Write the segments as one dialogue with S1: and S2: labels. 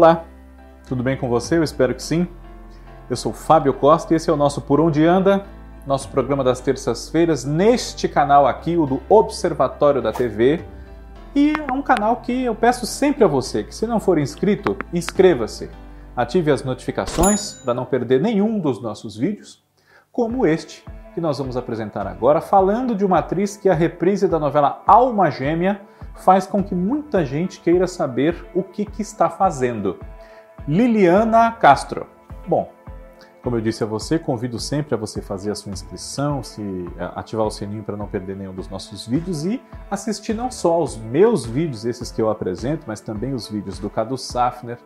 S1: Olá, tudo bem com você? Eu espero que sim. Eu sou Fábio Costa e esse é o nosso Por Onde Anda, nosso programa das terças-feiras, neste canal aqui, o do Observatório da TV. E é um canal que eu peço sempre a você que, se não for inscrito, inscreva-se. Ative as notificações para não perder nenhum dos nossos vídeos, como este que nós vamos apresentar agora, falando de uma atriz que a reprise da novela Alma Gêmea faz com que muita gente queira saber o que, que está fazendo. Liliana Castro. Bom, como eu disse a você, convido sempre a você fazer a sua inscrição, se ativar o sininho para não perder nenhum dos nossos vídeos e assistir não só aos meus vídeos, esses que eu apresento, mas também os vídeos do Cadu Safner,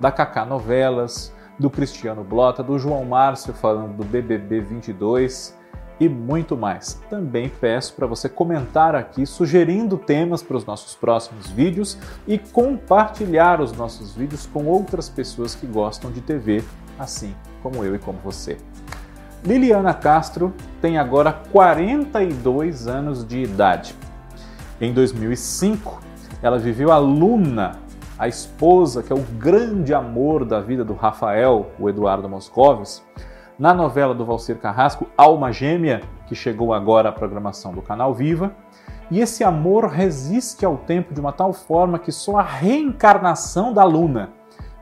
S1: da Kaká Novelas, do Cristiano Blota, do João Márcio falando do BBB 22 e muito mais. Também peço para você comentar aqui sugerindo temas para os nossos próximos vídeos e compartilhar os nossos vídeos com outras pessoas que gostam de TV assim como eu e como você. Liliana Castro tem agora 42 anos de idade. Em 2005, ela viveu a Luna, a esposa que é o grande amor da vida do Rafael, o Eduardo Moscovis, na novela do Valcir Carrasco, Alma Gêmea, que chegou agora à programação do Canal Viva. E esse amor resiste ao tempo de uma tal forma que só a reencarnação da Luna,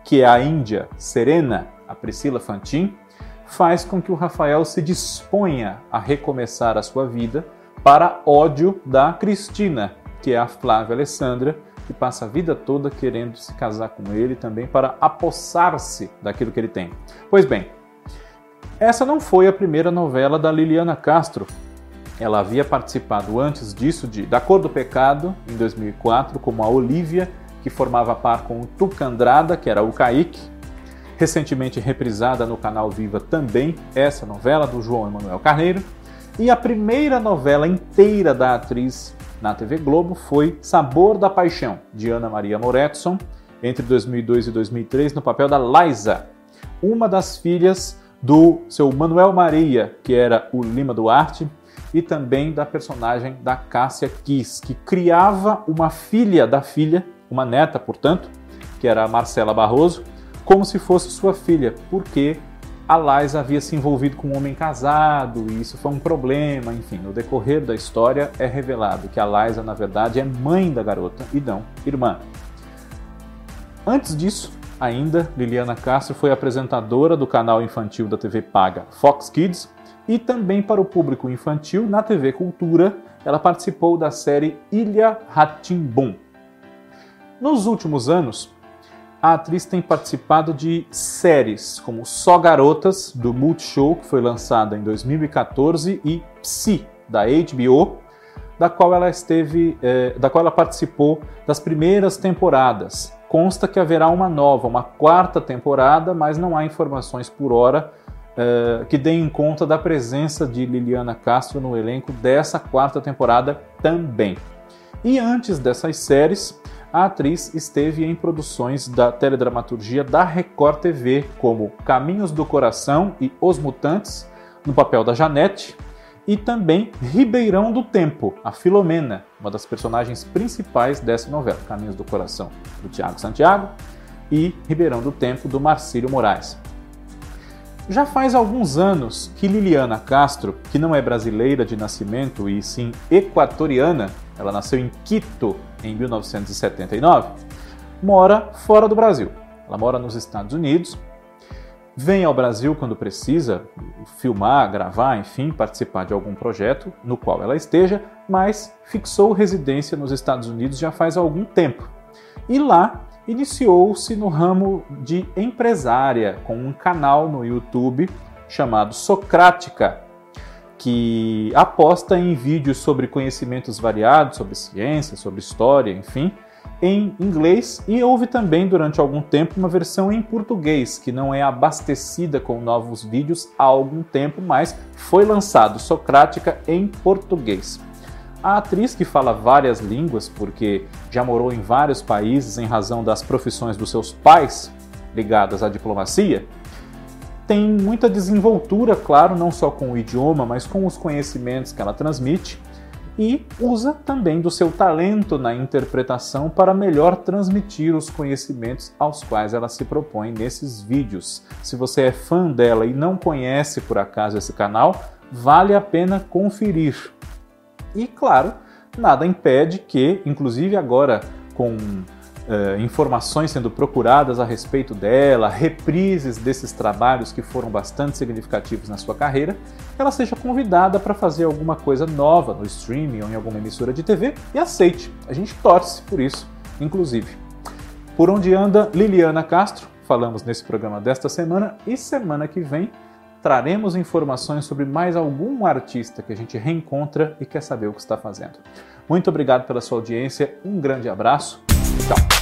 S1: que é a Índia Serena, a Priscila Fantin, faz com que o Rafael se disponha a recomeçar a sua vida para ódio da Cristina, que é a Flávia Alessandra, que passa a vida toda querendo se casar com ele também para apossar-se daquilo que ele tem. Pois bem, essa não foi a primeira novela da Liliana Castro. Ela havia participado antes disso de Da Cor do Pecado, em 2004, como a Olivia, que formava par com o Tucandrada, que era o Kaique, recentemente reprisada no canal Viva também, essa novela do João Emanuel Carneiro. E a primeira novela inteira da atriz na TV Globo foi Sabor da Paixão, de Ana Maria Moretson, entre 2002 e 2003, no papel da Liza, uma das filhas do seu Manuel Maria, que era o Lima Duarte, e também da personagem da Cássia Kiss, que criava uma filha da filha, uma neta, portanto, que era a Marcela Barroso, como se fosse sua filha, porque a Liza havia se envolvido com um homem casado e isso foi um problema. Enfim, no decorrer da história é revelado que a Liza, na verdade, é mãe da garota e não irmã. Antes disso, ainda, Liliana Castro foi apresentadora do canal infantil da TV paga Fox Kids e também para o público infantil na TV Cultura, ela participou da série Ilha Ratimbum. Nos últimos anos, a atriz tem participado de séries como Só Garotas, do Multishow, que foi lançada em 2014, e Psi, da HBO, da qual ela esteve, eh, da qual ela participou das primeiras temporadas. Consta que haverá uma nova, uma quarta temporada, mas não há informações por hora eh, que deem conta da presença de Liliana Castro no elenco dessa quarta temporada também. E antes dessas séries, a atriz esteve em produções da teledramaturgia da Record TV, como Caminhos do Coração e Os Mutantes, no papel da Janete, e também Ribeirão do Tempo, a Filomena, uma das personagens principais dessa novela, Caminhos do Coração, do Tiago Santiago, e Ribeirão do Tempo, do Marcílio Moraes. Já faz alguns anos que Liliana Castro, que não é brasileira de nascimento e sim equatoriana, ela nasceu em Quito em 1979, mora fora do Brasil. Ela mora nos Estados Unidos, vem ao Brasil quando precisa filmar, gravar, enfim, participar de algum projeto no qual ela esteja, mas fixou residência nos Estados Unidos já faz algum tempo. E lá iniciou-se no ramo de empresária, com um canal no YouTube chamado Socrática, que aposta em vídeos sobre conhecimentos variados, sobre ciência, sobre história, enfim, em inglês e houve também durante algum tempo uma versão em português que não é abastecida com novos vídeos há algum tempo, mas foi lançado Socrática em português. A atriz, que fala várias línguas, porque já morou em vários países em razão das profissões dos seus pais ligadas à diplomacia, tem muita desenvoltura, claro, não só com o idioma, mas com os conhecimentos que ela transmite. E usa também do seu talento na interpretação para melhor transmitir os conhecimentos aos quais ela se propõe nesses vídeos. Se você é fã dela e não conhece por acaso esse canal, vale a pena conferir. E claro, nada impede que, inclusive agora com Uh, informações sendo procuradas a respeito dela, reprises desses trabalhos que foram bastante significativos na sua carreira, ela seja convidada para fazer alguma coisa nova no streaming ou em alguma emissora de TV e aceite. A gente torce por isso, inclusive. Por onde anda Liliana Castro? Falamos nesse programa desta semana e semana que vem traremos informações sobre mais algum artista que a gente reencontra e quer saber o que está fazendo. Muito obrigado pela sua audiência, um grande abraço, tchau!